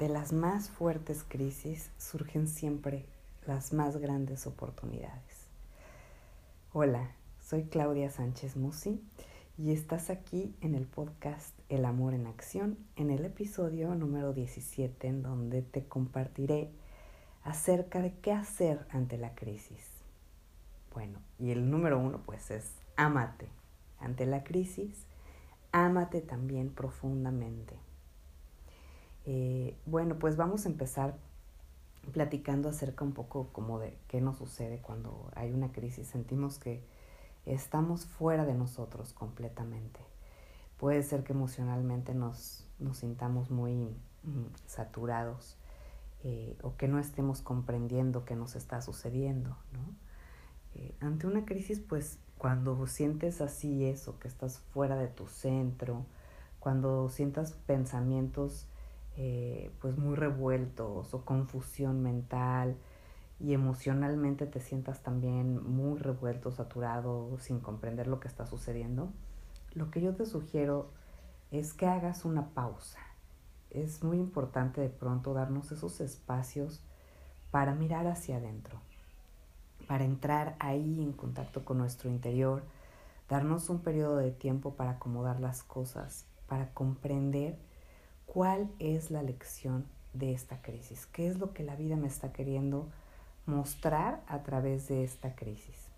de las más fuertes crisis surgen siempre las más grandes oportunidades. Hola, soy Claudia Sánchez Musi y estás aquí en el podcast El Amor en Acción, en el episodio número 17, en donde te compartiré acerca de qué hacer ante la crisis. Bueno, y el número uno pues es ámate. Ante la crisis, ámate también profundamente. Eh, bueno, pues vamos a empezar platicando acerca un poco como de qué nos sucede cuando hay una crisis. Sentimos que estamos fuera de nosotros completamente. Puede ser que emocionalmente nos, nos sintamos muy mm, saturados eh, o que no estemos comprendiendo qué nos está sucediendo, ¿no? Eh, ante una crisis, pues cuando sientes así eso, que estás fuera de tu centro, cuando sientas pensamientos eh, pues muy revueltos o confusión mental y emocionalmente te sientas también muy revuelto, saturado, sin comprender lo que está sucediendo, lo que yo te sugiero es que hagas una pausa. Es muy importante de pronto darnos esos espacios para mirar hacia adentro, para entrar ahí en contacto con nuestro interior, darnos un periodo de tiempo para acomodar las cosas, para comprender cuál es la lección de esta crisis, qué es lo que la vida me está queriendo mostrar a través de esta crisis.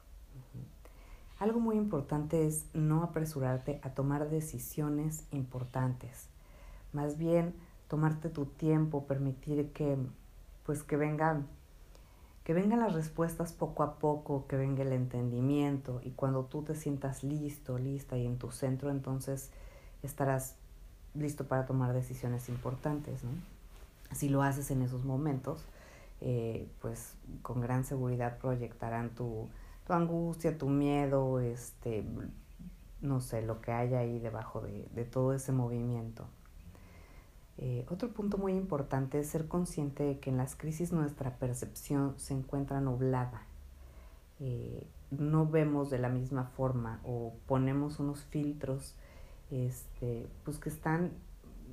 Algo muy importante es no apresurarte a tomar decisiones importantes, más bien tomarte tu tiempo, permitir que pues que vengan que vengan las respuestas poco a poco, que venga el entendimiento. Y cuando tú te sientas listo, lista y en tu centro, entonces estarás listo para tomar decisiones importantes, ¿no? Si lo haces en esos momentos, eh, pues con gran seguridad proyectarán tu, tu, angustia, tu miedo, este, no sé, lo que haya ahí debajo de, de todo ese movimiento. Eh, otro punto muy importante es ser consciente de que en las crisis nuestra percepción se encuentra nublada. Eh, no vemos de la misma forma o ponemos unos filtros este, pues que están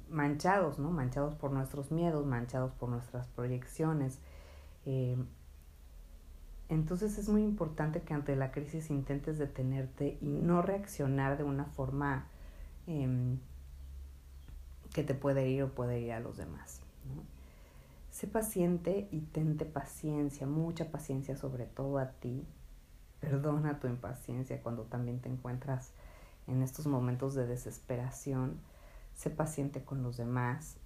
manchados, ¿no? Manchados por nuestros miedos, manchados por nuestras proyecciones. Eh, entonces es muy importante que ante la crisis intentes detenerte y no reaccionar de una forma em, que te puede ir o puede ir a los demás. Sé paciente y tente paciencia, mucha paciencia sobre todo a ti. Perdona tu impaciencia cuando también te encuentras en estos momentos de desesperación. Sé paciente con los demás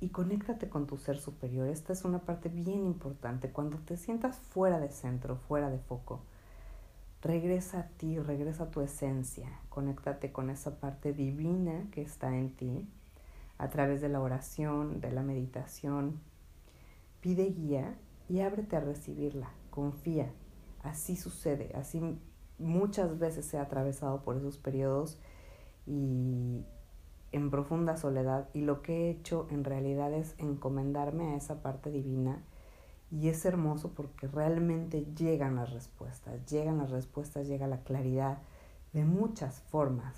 y conéctate con tu ser superior. Esta es una parte bien importante. Cuando te sientas fuera de centro, fuera de foco, regresa a ti, regresa a tu esencia. Conéctate con esa parte divina que está en ti a través de la oración, de la meditación. Pide guía y ábrete a recibirla. Confía. Así sucede, así muchas veces he atravesado por esos periodos y en profunda soledad y lo que he hecho en realidad es encomendarme a esa parte divina y es hermoso porque realmente llegan las respuestas, llegan las respuestas, llega la claridad de muchas formas,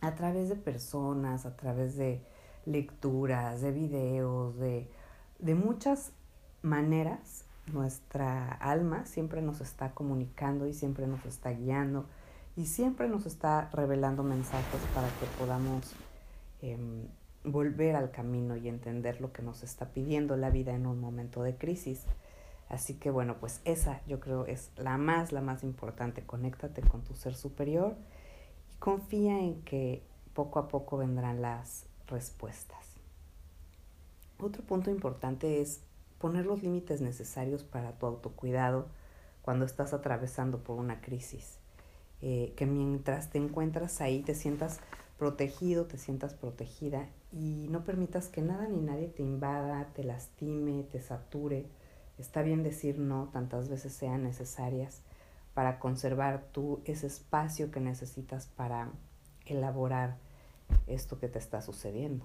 a través de personas, a través de lecturas, de videos, de, de muchas maneras nuestra alma siempre nos está comunicando y siempre nos está guiando y siempre nos está revelando mensajes para que podamos em, volver al camino y entender lo que nos está pidiendo la vida en un momento de crisis. Así que bueno, pues esa yo creo es la más, la más importante. Conéctate con tu ser superior y confía en que poco a poco vendrán las respuestas. Otro punto importante es poner los límites necesarios para tu autocuidado cuando estás atravesando por una crisis. Eh, que mientras te encuentras ahí te sientas protegido, te sientas protegida y no permitas que nada ni nadie te invada, te lastime, te sature. Está bien decir no tantas veces sean necesarias para conservar tú ese espacio que necesitas para elaborar esto que te está sucediendo.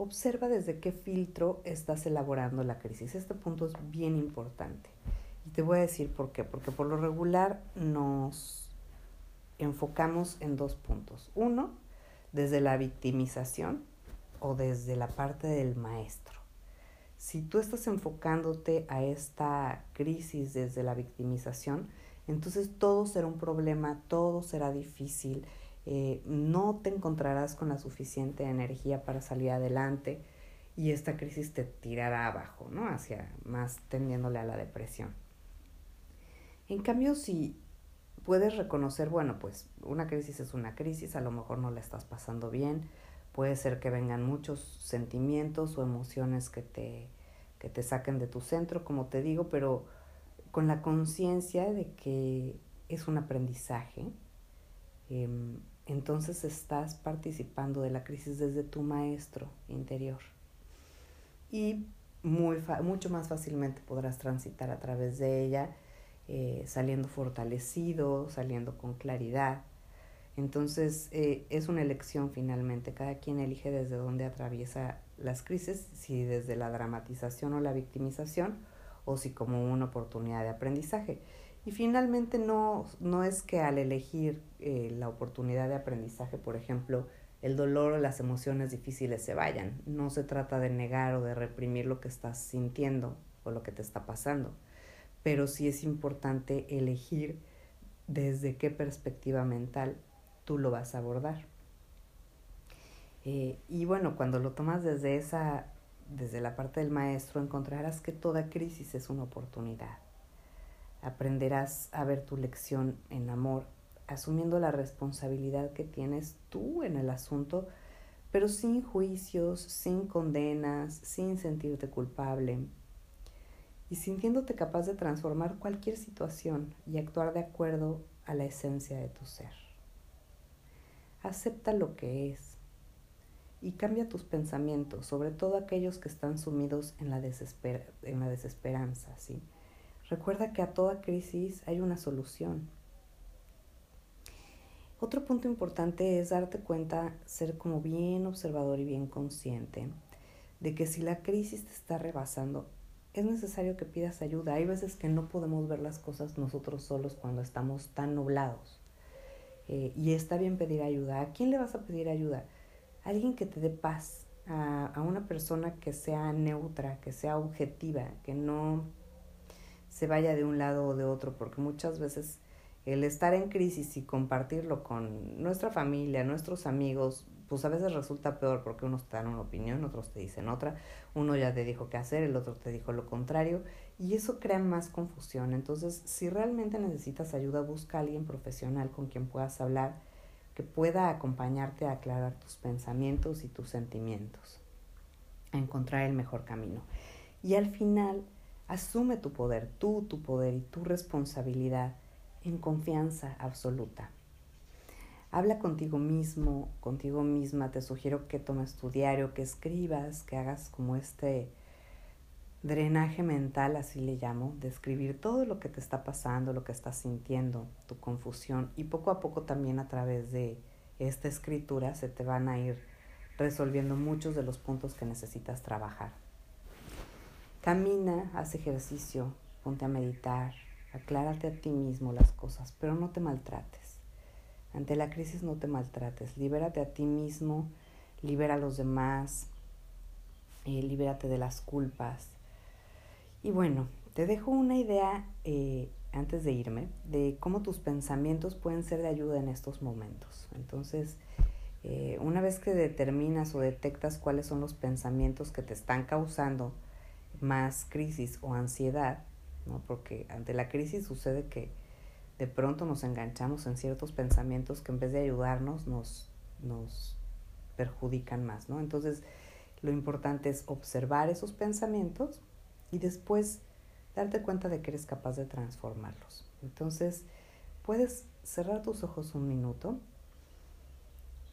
Observa desde qué filtro estás elaborando la crisis. Este punto es bien importante. Y te voy a decir por qué. Porque por lo regular nos enfocamos en dos puntos. Uno, desde la victimización, o desde la parte del maestro. Si tú estás enfocándote a esta crisis desde la victimización, entonces todo será un problema, todo será difícil, eh, no te encontrarás con la suficiente energía para salir adelante y esta crisis te tirará abajo, ¿no? Hacia más tendiéndole a la depresión. En cambio, si puedes reconocer, bueno, pues una crisis es una crisis, a lo mejor no la estás pasando bien, puede ser que vengan muchos sentimientos o emociones que te que te saquen de tu centro, como te digo, pero con la conciencia de que es un aprendizaje. Em, entonces estás participando de la crisis desde tu maestro interior. Y muy mucho más fácilmente podrás transitar a través de ella, eh, saliendo fortalecido, saliendo con claridad. Entonces eh, es una elección finalmente, cada quien elige desde dónde atraviesa las crisis, si desde la dramatización o la victimización, o si como una oportunidad de aprendizaje. Y finalmente no, no es que al elegir eh, la oportunidad de aprendizaje, por ejemplo, el dolor o las emociones difíciles se vayan. No se trata de negar o de reprimir lo que estás sintiendo o lo que te está pasando. Pero sí es importante elegir desde qué perspectiva mental tú lo vas a abordar. Eh, y bueno, cuando lo tomas desde esa, desde la parte del maestro, encontrarás que toda crisis es una oportunidad. Aprenderás a ver tu lección en amor, asumiendo la responsabilidad que tienes tú en el asunto, pero sin juicios, sin condenas, sin sentirte culpable y sintiéndote capaz de transformar cualquier situación y actuar de acuerdo a la esencia de tu ser. Acepta lo que es, y cambia tus pensamientos, sobre todo aquellos que están sumidos en la, desesperanza. ¿sí? Recuerda que a toda crisis hay una solución. Otro punto importante es darte cuenta, ser como bien observador y bien consciente de que si la crisis te está rebasando, es necesario que pidas ayuda. Hay veces que no podemos ver las cosas nosotros solos cuando estamos tan nublados. Eh, y está bien pedir ayuda. ¿A quién le vas a pedir ayuda? alguien que te dé paz, a, a, una persona que sea neutra, que sea objetiva, que no se vaya de un lado o de otro, porque muchas veces el estar en crisis y compartirlo con nuestra familia, nuestros amigos, pues a veces resulta peor porque unos te dan una opinión, otros te dicen otra, uno ya te dijo qué hacer, el otro te dijo lo contrario, y eso crea más confusión. Entonces, si realmente necesitas ayuda, busca a alguien profesional con quien puedas hablar que pueda acompañarte a aclarar tus pensamientos y tus sentimientos, a encontrar el mejor camino. Y al final, asume tu poder, tú, tu poder y tu responsabilidad en confianza absoluta. Habla contigo mismo, contigo misma. Te sugiero que tomes tu diario, que escribas, que hagas como este drenaje mental, así le llamo, describir todo lo que te está pasando, lo que estás sintiendo, tu confusión y poco a poco también a través de esta escritura se te van a ir resolviendo muchos de los puntos que necesitas trabajar. Camina, haz ejercicio, ponte a meditar, aclárate a ti mismo las cosas, pero no te maltrates. Ante la crisis no te maltrates, libérate a ti mismo, libera a los demás, eh, libérate de las culpas, y bueno, te dejo una idea eh, antes de irme de cómo tus pensamientos pueden ser de ayuda en estos momentos. Entonces, eh, una vez que determinas o detectas cuáles son los pensamientos que te están causando más crisis o ansiedad, ¿no? porque ante la crisis sucede que de pronto nos enganchamos en ciertos pensamientos que en vez de ayudarnos nos, nos perjudican más. ¿no? Entonces, lo importante es observar esos pensamientos y después darte cuenta de que eres capaz de transformarlos. Entonces, puedes cerrar tus ojos un minuto,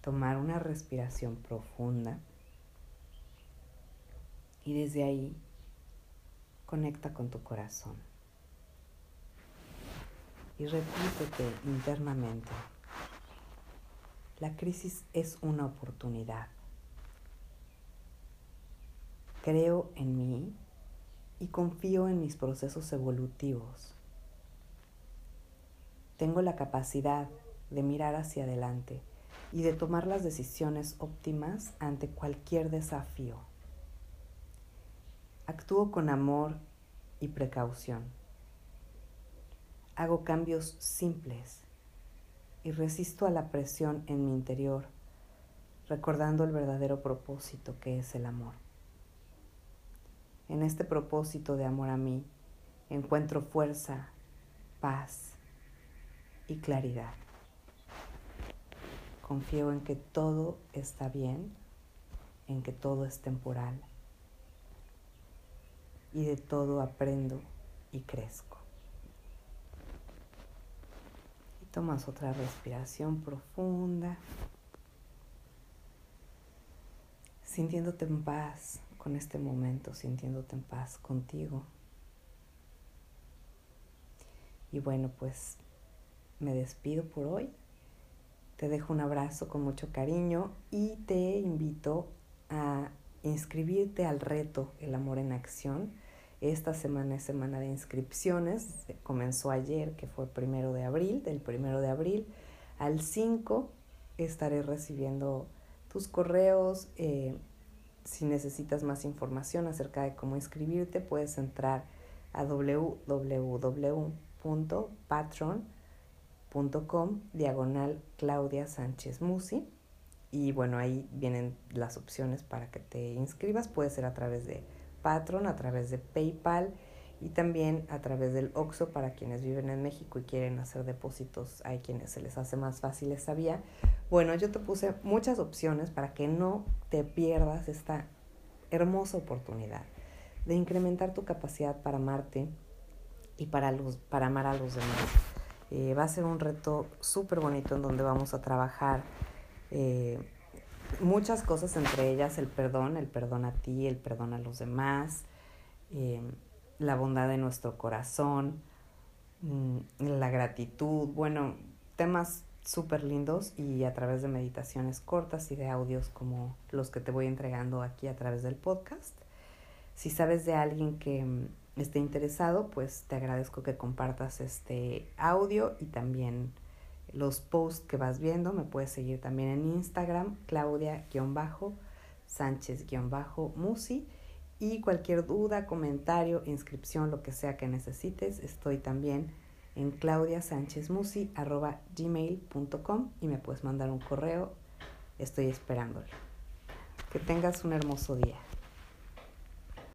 tomar una respiración profunda y desde ahí conecta con tu corazón. Y repítete internamente, la crisis es una oportunidad. Creo en mí y confío en mis procesos evolutivos. Tengo la capacidad de mirar hacia adelante y de tomar las decisiones óptimas ante cualquier desafío. Actúo con amor y precaución. Hago cambios simples y resisto a la presión en mi interior, recordando el verdadero propósito que es el amor. En este propósito de amor a mí encuentro fuerza, paz y claridad. Confío en que todo está bien, en que todo es temporal y de todo aprendo y crezco. Y tomas otra respiración profunda, sintiéndote en paz con este momento, sintiéndote en paz contigo. Y bueno, pues me despido por hoy. Te dejo un abrazo con mucho cariño y te invito a inscribirte al reto El Amor en Acción. Esta semana es semana de inscripciones. Comenzó ayer, que fue primero de abril. Del primero de abril al 5 estaré recibiendo tus correos. Eh, si necesitas más información acerca de cómo inscribirte, puedes entrar a www.patron.com diagonal Claudia Sánchez Musi y bueno, ahí vienen las opciones para que te inscribas. Puede ser a través de Patron, a través de PayPal y también a través del OXO para quienes viven en México y quieren hacer depósitos. Hay quienes se les hace más fácil esa vía. Bueno, yo te puse muchas opciones para que no te pierdas esta hermosa oportunidad de incrementar tu capacidad para amarte y para, los, para amar a los demás. Eh, va a ser un reto súper bonito en donde vamos a trabajar eh, muchas cosas, entre ellas el perdón, el perdón a ti, el perdón a los demás, eh, la bondad de nuestro corazón, mm, la gratitud, bueno, temas súper lindos y a través de meditaciones cortas y de audios como los que te voy entregando aquí a través del podcast. Si sabes de alguien que mm, esté interesado, pues te agradezco que compartas este audio y también los posts que vas viendo. Me puedes seguir también en Instagram, Claudia-Sánchez-Musi. Y cualquier duda, comentario, inscripción, lo que sea que necesites, estoy también en claudiasanchezmusi.gmail.com y me puedes mandar un correo. Estoy esperándolo. Que tengas un hermoso día.